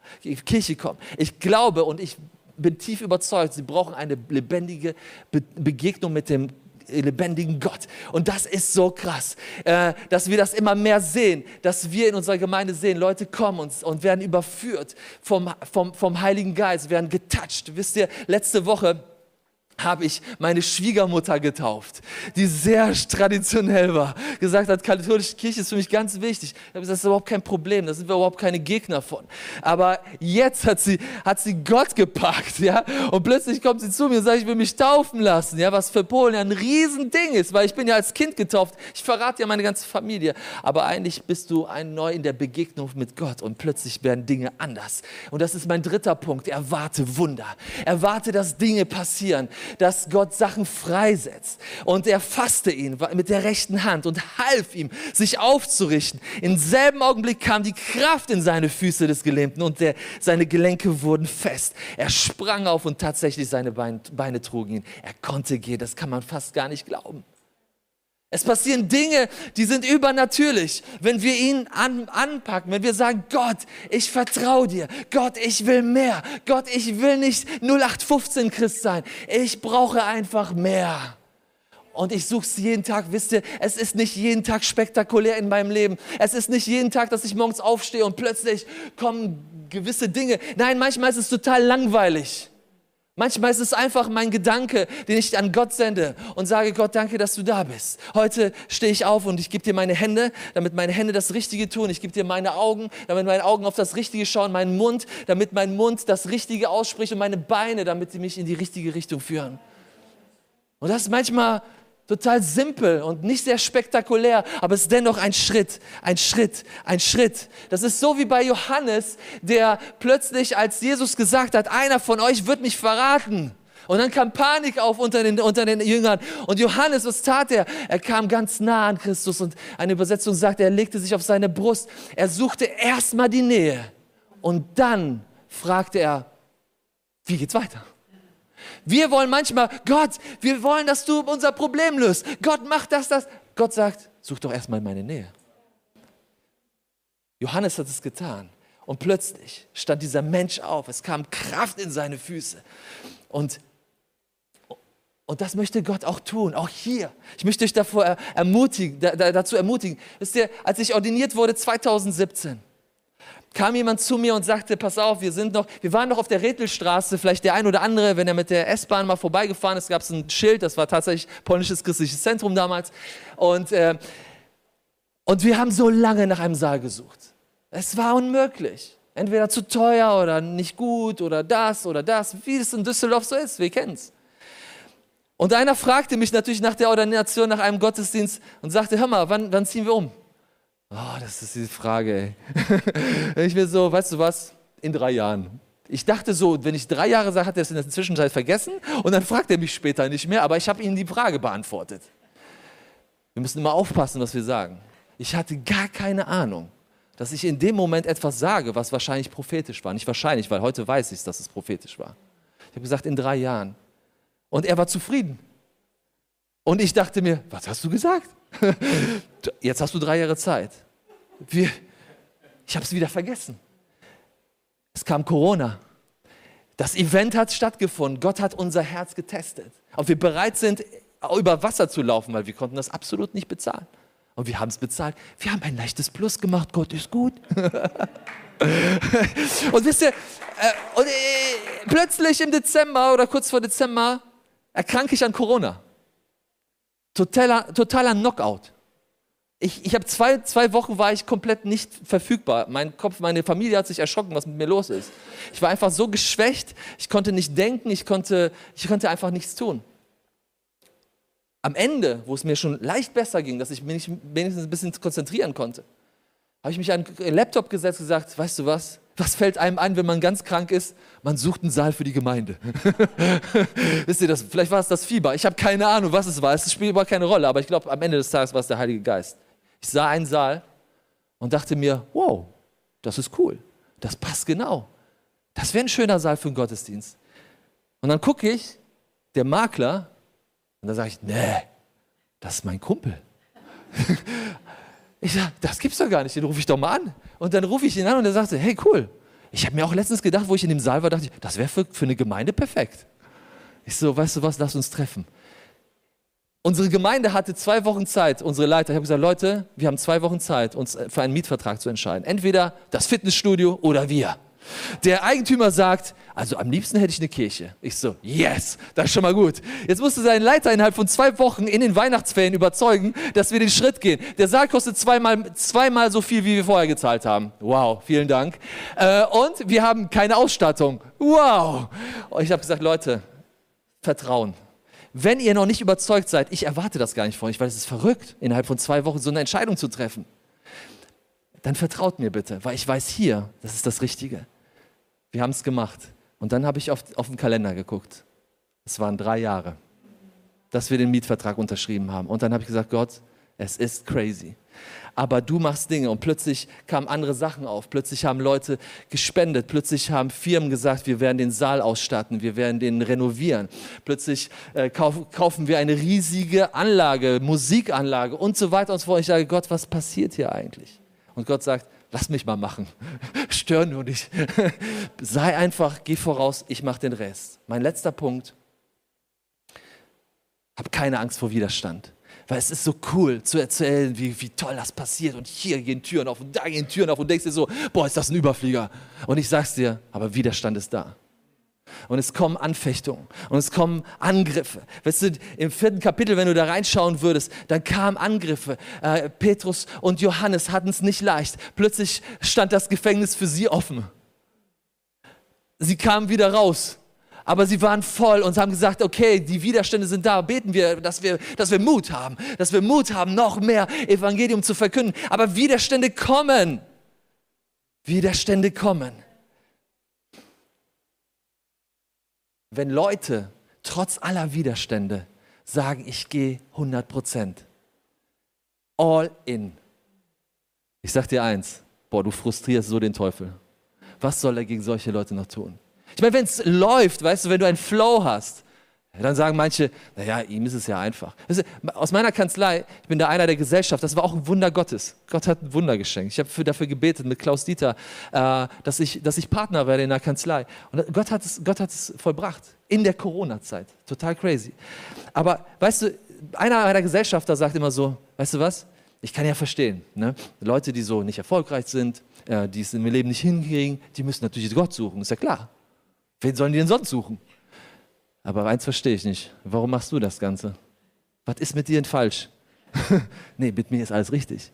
Kirche kommen. Ich glaube und ich bin tief überzeugt, sie brauchen eine lebendige Be Begegnung mit dem lebendigen Gott. Und das ist so krass, äh, dass wir das immer mehr sehen, dass wir in unserer Gemeinde sehen, Leute kommen und, und werden überführt vom, vom, vom Heiligen Geist, werden getoucht. Wisst ihr, letzte Woche habe ich meine Schwiegermutter getauft, die sehr traditionell war, gesagt hat, katholische Kirche ist für mich ganz wichtig. Ich habe gesagt, das ist überhaupt kein Problem, da sind wir überhaupt keine Gegner von. Aber jetzt hat sie, hat sie Gott gepackt, ja, und plötzlich kommt sie zu mir und sagt, ich will mich taufen lassen, ja, was für Polen ja ein Riesending ist, weil ich bin ja als Kind getauft, ich verrate ja meine ganze Familie, aber eigentlich bist du ein neu in der Begegnung mit Gott und plötzlich werden Dinge anders. Und das ist mein dritter Punkt, erwarte Wunder, erwarte, dass Dinge passieren, dass Gott Sachen freisetzt. Und er fasste ihn mit der rechten Hand und half ihm, sich aufzurichten. Im selben Augenblick kam die Kraft in seine Füße des Gelähmten und der, seine Gelenke wurden fest. Er sprang auf und tatsächlich seine Beine, Beine trugen ihn. Er konnte gehen, das kann man fast gar nicht glauben. Es passieren Dinge, die sind übernatürlich, wenn wir ihn an, anpacken, wenn wir sagen, Gott, ich vertraue dir, Gott, ich will mehr, Gott, ich will nicht 0815 Christ sein, ich brauche einfach mehr. Und ich suche es jeden Tag, wisst ihr, es ist nicht jeden Tag spektakulär in meinem Leben. Es ist nicht jeden Tag, dass ich morgens aufstehe und plötzlich kommen gewisse Dinge. Nein, manchmal ist es total langweilig. Manchmal ist es einfach mein Gedanke, den ich an Gott sende und sage, Gott, danke, dass du da bist. Heute stehe ich auf und ich gebe dir meine Hände, damit meine Hände das Richtige tun. Ich gebe dir meine Augen, damit meine Augen auf das Richtige schauen, meinen Mund, damit mein Mund das Richtige ausspricht und meine Beine, damit sie mich in die richtige Richtung führen. Und das ist manchmal Total simpel und nicht sehr spektakulär, aber es ist dennoch ein Schritt, ein Schritt, ein Schritt. Das ist so wie bei Johannes, der plötzlich, als Jesus gesagt hat, einer von euch wird mich verraten. Und dann kam Panik auf unter den, unter den Jüngern. Und Johannes, was tat er? Er kam ganz nah an Christus und eine Übersetzung sagt, er legte sich auf seine Brust. Er suchte erstmal die Nähe. Und dann fragte er, wie geht's weiter? Wir wollen manchmal, Gott, wir wollen, dass du unser Problem löst. Gott macht das, das. Gott sagt, such doch erstmal meine Nähe. Johannes hat es getan. Und plötzlich stand dieser Mensch auf. Es kam Kraft in seine Füße. Und, und das möchte Gott auch tun, auch hier. Ich möchte euch davor ermutigen, dazu ermutigen. Wisst ihr, als ich ordiniert wurde 2017, kam jemand zu mir und sagte, pass auf, wir sind noch, wir waren noch auf der Rethelstraße, vielleicht der ein oder andere, wenn er mit der S-Bahn mal vorbeigefahren ist, gab es ein Schild, das war tatsächlich polnisches christliches Zentrum damals. Und, äh, und wir haben so lange nach einem Saal gesucht. Es war unmöglich. Entweder zu teuer oder nicht gut oder das oder das, wie es in Düsseldorf so ist, wir kennen es. Und einer fragte mich natürlich nach der Ordination, nach einem Gottesdienst und sagte, hör mal, wann, wann ziehen wir um? Oh, das ist die Frage, ey. (laughs) ich mir so, weißt du was, in drei Jahren. Ich dachte so, wenn ich drei Jahre sage, hat er es in der Zwischenzeit vergessen und dann fragt er mich später nicht mehr, aber ich habe ihm die Frage beantwortet. Wir müssen immer aufpassen, was wir sagen. Ich hatte gar keine Ahnung, dass ich in dem Moment etwas sage, was wahrscheinlich prophetisch war. Nicht wahrscheinlich, weil heute weiß ich, dass es prophetisch war. Ich habe gesagt, in drei Jahren. Und er war zufrieden. Und ich dachte mir, was hast du gesagt? (laughs) Jetzt hast du drei Jahre Zeit. Wir, ich habe es wieder vergessen. Es kam Corona. Das Event hat stattgefunden. Gott hat unser Herz getestet. Ob wir bereit sind, über Wasser zu laufen, weil wir konnten das absolut nicht bezahlen. Und wir haben es bezahlt. Wir haben ein leichtes Plus gemacht. Gott ist gut. (laughs) und wisst ihr, äh, und, äh, plötzlich im Dezember oder kurz vor Dezember erkranke ich an Corona. Totaler, totaler Knockout. Ich, ich habe zwei, zwei Wochen war ich komplett nicht verfügbar. Mein Kopf, meine Familie hat sich erschrocken, was mit mir los ist. Ich war einfach so geschwächt, ich konnte nicht denken, ich konnte, ich konnte einfach nichts tun. Am Ende, wo es mir schon leicht besser ging, dass ich mich wenigstens ein bisschen konzentrieren konnte, habe ich mich an den Laptop gesetzt und gesagt, weißt du was, was fällt einem ein, wenn man ganz krank ist? Man sucht einen Saal für die Gemeinde. (laughs) Wisst ihr das? Vielleicht war es das Fieber. Ich habe keine Ahnung, was es war. Es spielt überhaupt keine Rolle. Aber ich glaube, am Ende des Tages war es der Heilige Geist. Ich sah einen Saal und dachte mir, wow, das ist cool. Das passt genau. Das wäre ein schöner Saal für einen Gottesdienst. Und dann gucke ich, der Makler, und dann sage ich, nee, das ist mein Kumpel. Ich sage, das gibt's doch gar nicht, den rufe ich doch mal an. Und dann rufe ich ihn an und er sagte, hey cool. Ich habe mir auch letztens gedacht, wo ich in dem Saal war, dachte ich, das wäre für, für eine Gemeinde perfekt. Ich so, weißt du was, lass uns treffen. Unsere Gemeinde hatte zwei Wochen Zeit, unsere Leiter. Ich habe gesagt, Leute, wir haben zwei Wochen Zeit, uns für einen Mietvertrag zu entscheiden. Entweder das Fitnessstudio oder wir. Der Eigentümer sagt, also am liebsten hätte ich eine Kirche. Ich so, yes, das ist schon mal gut. Jetzt musste sein Leiter innerhalb von zwei Wochen in den Weihnachtsferien überzeugen, dass wir den Schritt gehen. Der Saal kostet zweimal, zweimal so viel, wie wir vorher gezahlt haben. Wow, vielen Dank. Äh, und wir haben keine Ausstattung. Wow. Und ich habe gesagt, Leute, Vertrauen. Wenn ihr noch nicht überzeugt seid, ich erwarte das gar nicht von euch, weil es ist verrückt, innerhalb von zwei Wochen so eine Entscheidung zu treffen. Dann vertraut mir bitte, weil ich weiß hier, das ist das Richtige. Wir haben es gemacht. Und dann habe ich auf, auf den Kalender geguckt. Es waren drei Jahre, dass wir den Mietvertrag unterschrieben haben. Und dann habe ich gesagt, Gott, es ist crazy. Aber du machst Dinge und plötzlich kamen andere Sachen auf. Plötzlich haben Leute gespendet. Plötzlich haben Firmen gesagt, wir werden den Saal ausstatten, wir werden den renovieren. Plötzlich äh, kauf, kaufen wir eine riesige Anlage, Musikanlage und so weiter und so fort. Ich sage, Gott, was passiert hier eigentlich? Und Gott sagt, lass mich mal machen. (laughs) Stör nur nicht. (laughs) Sei einfach, geh voraus, ich mache den Rest. Mein letzter Punkt. Hab keine Angst vor Widerstand. Weil es ist so cool zu erzählen, wie, wie toll das passiert. Und hier gehen Türen auf und da gehen Türen auf und denkst dir so, boah, ist das ein Überflieger. Und ich sag's dir, aber Widerstand ist da und es kommen Anfechtungen und es kommen Angriffe. Weißt du, im vierten Kapitel, wenn du da reinschauen würdest, dann kamen Angriffe. Äh, Petrus und Johannes hatten es nicht leicht. Plötzlich stand das Gefängnis für sie offen. Sie kamen wieder raus. Aber sie waren voll und haben gesagt, okay, die Widerstände sind da, beten wir, dass wir, dass wir Mut haben, dass wir Mut haben, noch mehr Evangelium zu verkünden. Aber Widerstände kommen. Widerstände kommen. wenn Leute trotz aller Widerstände sagen, ich gehe 100 Prozent, all in. Ich sag dir eins, boah, du frustrierst so den Teufel. Was soll er gegen solche Leute noch tun? Ich meine, wenn es läuft, weißt du, wenn du einen Flow hast, dann sagen manche, naja, ihm ist es ja einfach. Aus meiner Kanzlei, ich bin da einer der Gesellschaft, das war auch ein Wunder Gottes. Gott hat ein Wunder geschenkt. Ich habe dafür gebetet mit Klaus Dieter, äh, dass, ich, dass ich Partner werde in der Kanzlei. Und Gott hat es, Gott hat es vollbracht in der Corona-Zeit. Total crazy. Aber weißt du, einer meiner Gesellschafter sagt immer so, weißt du was, ich kann ja verstehen, ne? Leute, die so nicht erfolgreich sind, äh, die es im Leben nicht hinkriegen, die müssen natürlich Gott suchen, ist ja klar. Wen sollen die denn sonst suchen? Aber eins verstehe ich nicht. Warum machst du das Ganze? Was ist mit dir denn falsch? (laughs) nee, mit mir ist alles richtig.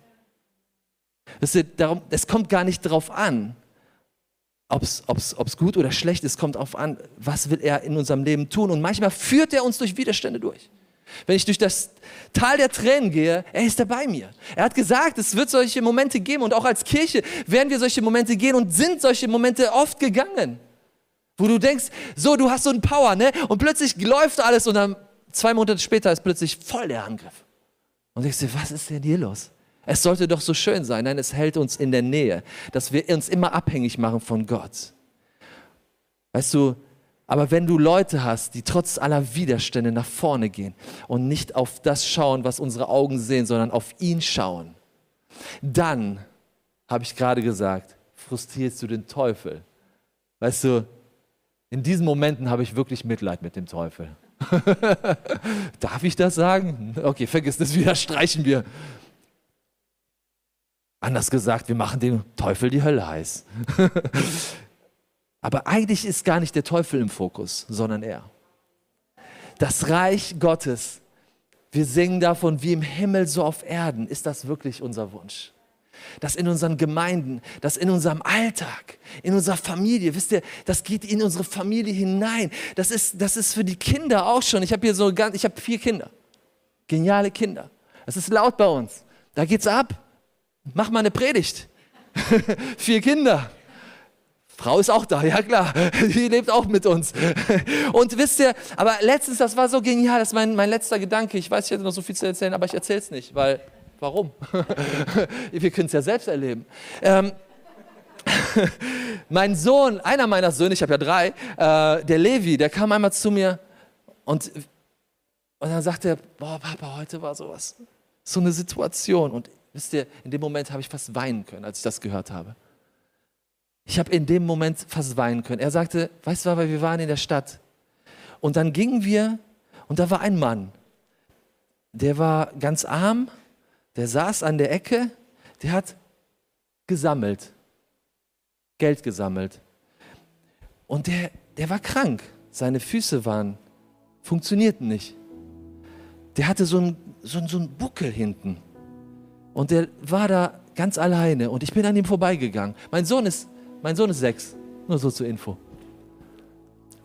Wisst ihr, darum, es kommt gar nicht darauf an, ob es gut oder schlecht ist, kommt darauf an, was will er in unserem Leben tun. Und manchmal führt er uns durch Widerstände durch. Wenn ich durch das Tal der Tränen gehe, er ist da bei mir. Er hat gesagt, es wird solche Momente geben und auch als Kirche werden wir solche Momente gehen und sind solche Momente oft gegangen. Wo du denkst, so, du hast so einen Power, ne? Und plötzlich läuft alles und dann zwei Monate später ist plötzlich voll der Angriff. Und denkst dir, was ist denn hier los? Es sollte doch so schön sein. Nein, es hält uns in der Nähe, dass wir uns immer abhängig machen von Gott. Weißt du, aber wenn du Leute hast, die trotz aller Widerstände nach vorne gehen und nicht auf das schauen, was unsere Augen sehen, sondern auf ihn schauen, dann, habe ich gerade gesagt, frustrierst du den Teufel. Weißt du, in diesen Momenten habe ich wirklich Mitleid mit dem Teufel. (laughs) Darf ich das sagen? Okay, vergiss das wieder, streichen wir. Anders gesagt, wir machen dem Teufel die Hölle heiß. (laughs) Aber eigentlich ist gar nicht der Teufel im Fokus, sondern er. Das Reich Gottes, wir singen davon wie im Himmel so auf Erden. Ist das wirklich unser Wunsch? Das in unseren Gemeinden, das in unserem Alltag, in unserer Familie. Wisst ihr, das geht in unsere Familie hinein. Das ist, das ist für die Kinder auch schon. Ich habe hier so ganz, ich habe vier Kinder. Geniale Kinder. Es ist laut bei uns. Da geht's ab. Mach mal eine Predigt. (laughs) Vier Kinder. Frau ist auch da, ja klar, (laughs) die lebt auch mit uns. (laughs) Und wisst ihr, aber letztens, das war so genial, das ist mein, mein letzter Gedanke. Ich weiß, ich hätte noch so viel zu erzählen, aber ich erzähle es nicht, weil, warum? (laughs) Wir können es ja selbst erleben. Ähm, (laughs) mein Sohn, einer meiner Söhne, ich habe ja drei, äh, der Levi, der kam einmal zu mir und, und dann sagte er, boah Papa, heute war sowas, so eine Situation. Und Wisst ihr, in dem Moment habe ich fast weinen können, als ich das gehört habe. Ich habe in dem Moment fast weinen können. Er sagte, weißt du, weil wir waren in der Stadt. Und dann gingen wir und da war ein Mann, der war ganz arm, der saß an der Ecke, der hat gesammelt, Geld gesammelt. Und der, der war krank. Seine Füße waren, funktionierten nicht. Der hatte so einen so so einen Buckel hinten. Und der war da ganz alleine und ich bin an ihm vorbeigegangen. Mein Sohn ist, mein Sohn ist sechs, nur so zur Info.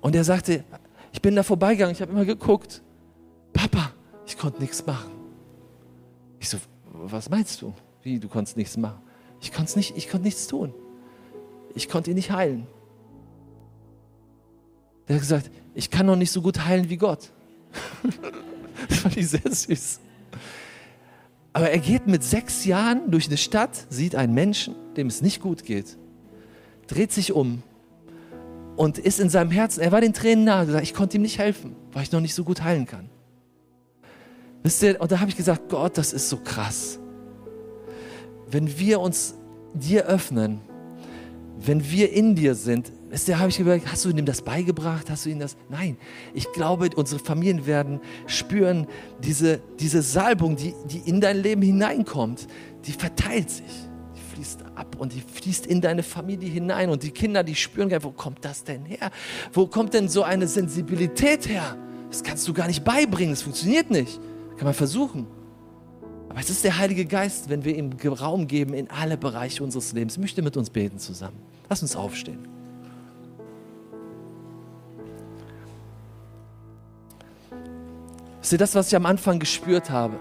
Und er sagte, ich bin da vorbeigegangen, ich habe immer geguckt, Papa, ich konnte nichts machen. Ich so, was meinst du? Wie, du konntest nichts machen? Ich konnte nicht, ich nichts tun. Ich konnte ihn nicht heilen. Er hat gesagt, ich kann noch nicht so gut heilen wie Gott. (laughs) das fand ich sehr süß. Aber er geht mit sechs Jahren durch eine Stadt, sieht einen Menschen, dem es nicht gut geht, dreht sich um und ist in seinem Herzen, er war den Tränen nahe, gesagt, ich konnte ihm nicht helfen, weil ich noch nicht so gut heilen kann. Wisst ihr, und da habe ich gesagt, Gott, das ist so krass. Wenn wir uns dir öffnen, wenn wir in dir sind, Wisst ihr, habe ich überlegt, hast du ihm das beigebracht? Hast du ihm das? Nein. Ich glaube, unsere Familien werden spüren, diese, diese Salbung, die, die in dein Leben hineinkommt, die verteilt sich. Die fließt ab und die fließt in deine Familie hinein. Und die Kinder, die spüren, wo kommt das denn her? Wo kommt denn so eine Sensibilität her? Das kannst du gar nicht beibringen, das funktioniert nicht. Kann man versuchen. Aber es ist der Heilige Geist, wenn wir ihm Raum geben in alle Bereiche unseres Lebens. Ich möchte mit uns beten zusammen. Lass uns aufstehen. Wisst das, was ich am Anfang gespürt habe?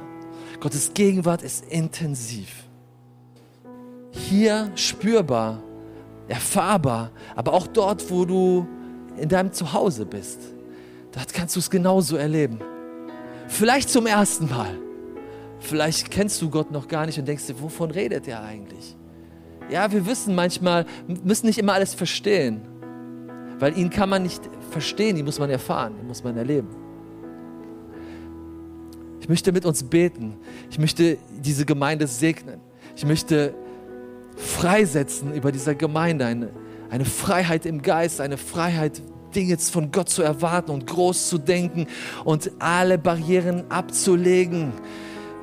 Gottes Gegenwart ist intensiv. Hier spürbar, erfahrbar, aber auch dort, wo du in deinem Zuhause bist. Dort kannst du es genauso erleben. Vielleicht zum ersten Mal. Vielleicht kennst du Gott noch gar nicht und denkst dir, wovon redet er eigentlich? Ja, wir wissen manchmal, müssen nicht immer alles verstehen. Weil ihn kann man nicht verstehen, ihn muss man erfahren, ihn muss man erleben. Ich möchte mit uns beten. Ich möchte diese Gemeinde segnen. Ich möchte freisetzen über dieser Gemeinde eine, eine Freiheit im Geist, eine Freiheit, Dinge von Gott zu erwarten und groß zu denken und alle Barrieren abzulegen.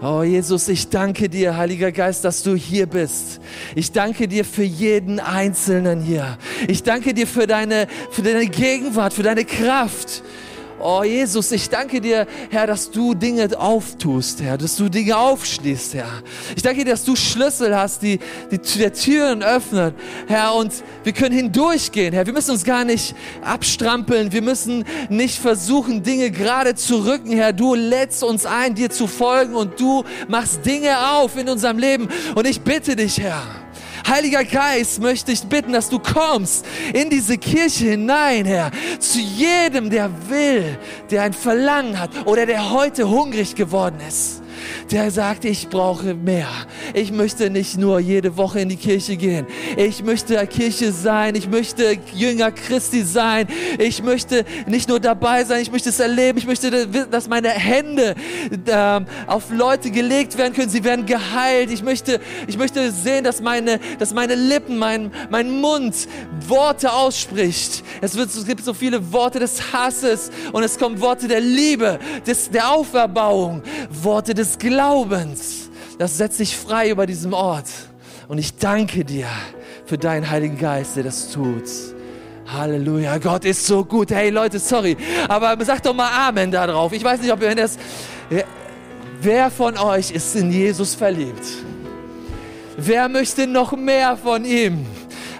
Oh Jesus, ich danke dir, Heiliger Geist, dass du hier bist. Ich danke dir für jeden Einzelnen hier. Ich danke dir für deine, für deine Gegenwart, für deine Kraft. Oh Jesus, ich danke dir, Herr, dass du Dinge auftust, Herr, dass du Dinge aufschließt, Herr. Ich danke dir, dass du Schlüssel hast, die, die der Türen öffnen, Herr, und wir können hindurchgehen, Herr. Wir müssen uns gar nicht abstrampeln, wir müssen nicht versuchen, Dinge gerade zu rücken, Herr. Du lädst uns ein, dir zu folgen und du machst Dinge auf in unserem Leben. Und ich bitte dich, Herr, Heiliger Geist, möchte ich bitten, dass du kommst in diese Kirche hinein, Herr, zu jedem, der will, der ein Verlangen hat oder der heute hungrig geworden ist der sagt, ich brauche mehr. Ich möchte nicht nur jede Woche in die Kirche gehen. Ich möchte Kirche sein. Ich möchte Jünger Christi sein. Ich möchte nicht nur dabei sein, ich möchte es erleben. Ich möchte, dass meine Hände äh, auf Leute gelegt werden können. Sie werden geheilt. Ich möchte, ich möchte sehen, dass meine, dass meine Lippen, mein, mein Mund Worte ausspricht. Es, wird, es gibt so viele Worte des Hasses und es kommen Worte der Liebe, des, der Auferbauung, Worte des Glaubens. Das setzt dich frei über diesem Ort. Und ich danke dir für deinen Heiligen Geist, der das tut. Halleluja, Gott ist so gut. Hey Leute, sorry, aber sag doch mal Amen da drauf. Ich weiß nicht, ob ihr das. Wer von euch ist in Jesus verliebt? Wer möchte noch mehr von ihm?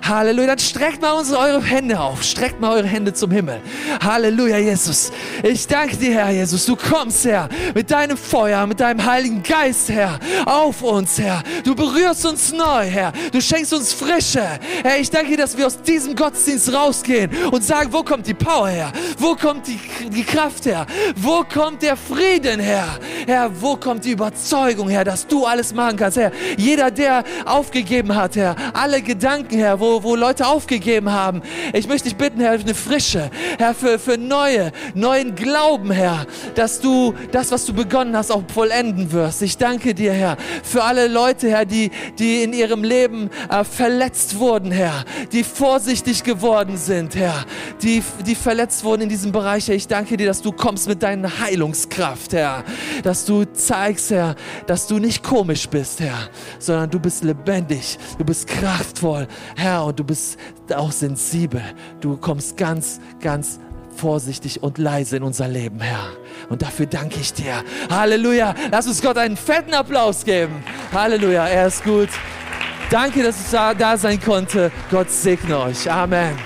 Halleluja. Dann streckt mal unsere, eure Hände auf. Streckt mal eure Hände zum Himmel. Halleluja, Jesus. Ich danke dir, Herr Jesus. Du kommst, Herr, mit deinem Feuer, mit deinem Heiligen Geist, Herr, auf uns, Herr. Du berührst uns neu, Herr. Du schenkst uns Frische. Herr, ich danke dir, dass wir aus diesem Gottesdienst rausgehen und sagen, wo kommt die Power her? Wo kommt die, die Kraft her? Wo kommt der Frieden her? Herr, wo kommt die Überzeugung her, dass du alles machen kannst, Herr? Jeder, der aufgegeben hat, Herr, alle Gedanken, Herr, wo wo, Leute aufgegeben haben. Ich möchte dich bitten, Herr, für eine Frische, Herr, für, für neue, neuen Glauben, Herr, dass du das, was du begonnen hast, auch vollenden wirst. Ich danke dir, Herr, für alle Leute, Herr, die, die in ihrem Leben äh, verletzt wurden, Herr, die vorsichtig geworden sind, Herr, die, die verletzt wurden in diesem Bereich, Herr. Ich danke dir, dass du kommst mit deiner Heilungskraft, Herr, dass du zeigst, Herr, dass du nicht komisch bist, Herr, sondern du bist lebendig, du bist kraftvoll, Herr, und du bist auch sensibel. Du kommst ganz, ganz vorsichtig und leise in unser Leben, Herr. Und dafür danke ich dir. Halleluja. Lass uns Gott einen fetten Applaus geben. Halleluja. Er ist gut. Danke, dass es da sein konnte. Gott segne euch. Amen.